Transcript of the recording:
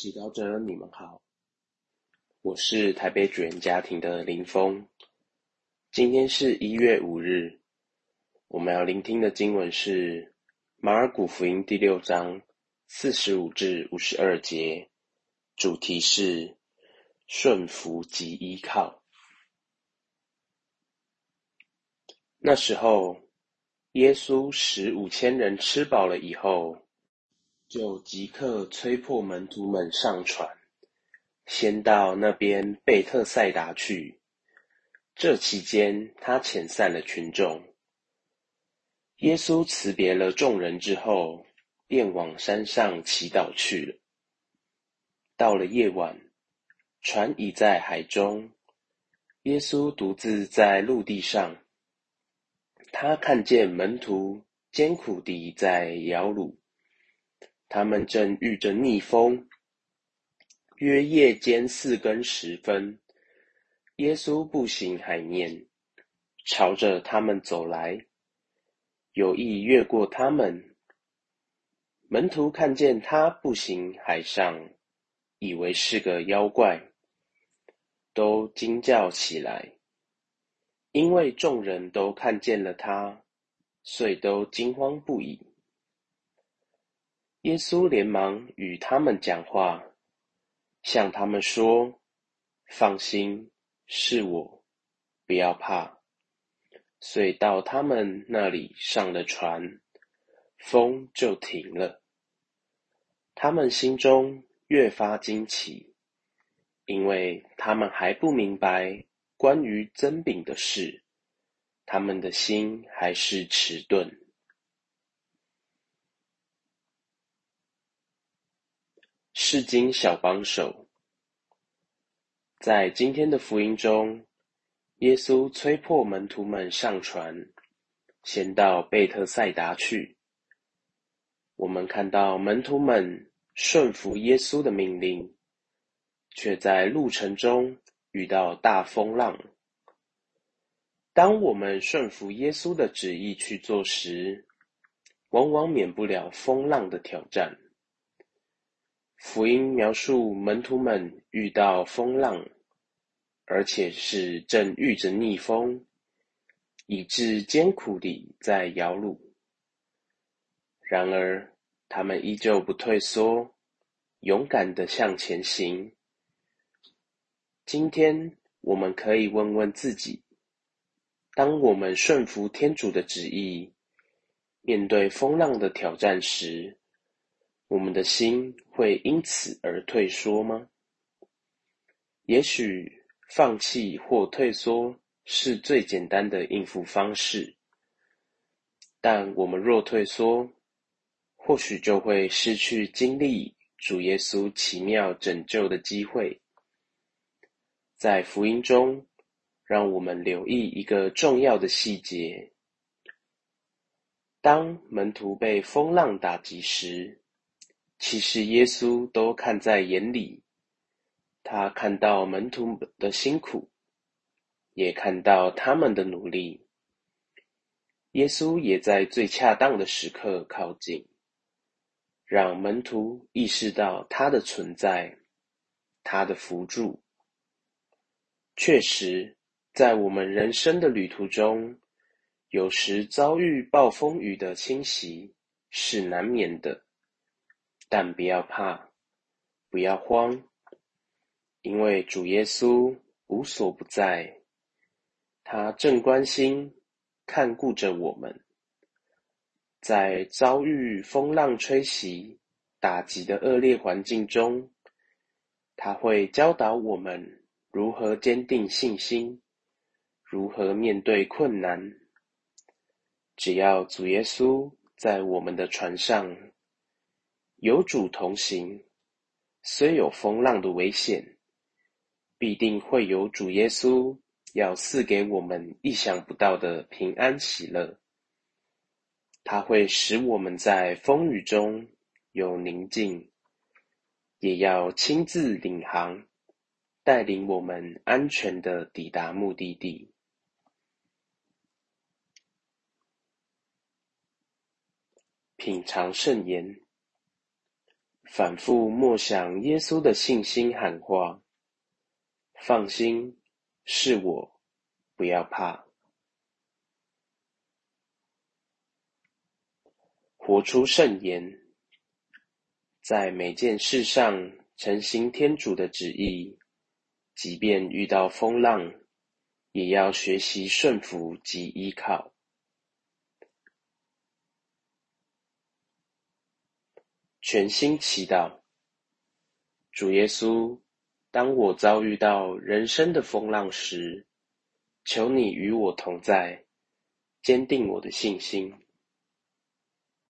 祈祷者，你们好，我是台北主人家庭的林峰。今天是一月五日，我们要聆听的经文是马尔谷福音第六章四十五至五十二节，主题是顺服及依靠。那时候，耶稣使五千人吃饱了以后。就即刻催迫门徒们上船，先到那边贝特赛达去。这期间，他遣散了群众。耶稣辞别了众人之后，便往山上祈祷去了。到了夜晚，船已在海中，耶稣独自在陆地上。他看见门徒艰苦地在摇橹。他们正遇着逆风，约夜间四更时分，耶稣步行海面，朝着他们走来，有意越过他们。门徒看见他步行海上，以为是个妖怪，都惊叫起来，因为众人都看见了他，遂都惊慌不已。耶稣连忙与他们讲话，向他们说：“放心，是我，不要怕。”遂到他们那里上了船，风就停了。他们心中越发惊奇，因为他们还不明白关于增饼的事，他们的心还是迟钝。世经小帮手，在今天的福音中，耶稣催迫门徒们上船，先到贝特赛达去。我们看到门徒们顺服耶稣的命令，却在路程中遇到大风浪。当我们顺服耶稣的旨意去做时，往往免不了风浪的挑战。福音描述门徒们遇到风浪，而且是正遇着逆风，以致艰苦地在摇橹。然而，他们依旧不退缩，勇敢地向前行。今天，我们可以问问自己：当我们顺服天主的旨意，面对风浪的挑战时，我们的心会因此而退缩吗？也许放弃或退缩是最简单的应付方式，但我们若退缩，或许就会失去经历主耶稣奇妙拯救的机会。在福音中，让我们留意一个重要的细节：当门徒被风浪打击时。其实耶稣都看在眼里，他看到门徒的辛苦，也看到他们的努力。耶稣也在最恰当的时刻靠近，让门徒意识到他的存在，他的扶助。确实，在我们人生的旅途中，有时遭遇暴风雨的侵袭是难免的。但不要怕，不要慌，因为主耶稣无所不在，他正关心、看顾着我们。在遭遇风浪吹袭、打击的恶劣环境中，他会教导我们如何坚定信心，如何面对困难。只要主耶稣在我们的船上。有主同行，虽有风浪的危险，必定会有主耶稣要赐给我们意想不到的平安喜乐。他会使我们在风雨中有宁静，也要亲自领航，带领我们安全的抵达目的地。品尝圣言。反复默想耶稣的信心喊话：“放心，是我，不要怕。”活出圣言，在每件事上诚行天主的旨意，即便遇到风浪，也要学习顺服及依靠。全心祈祷，主耶稣，当我遭遇到人生的风浪时，求你与我同在，坚定我的信心。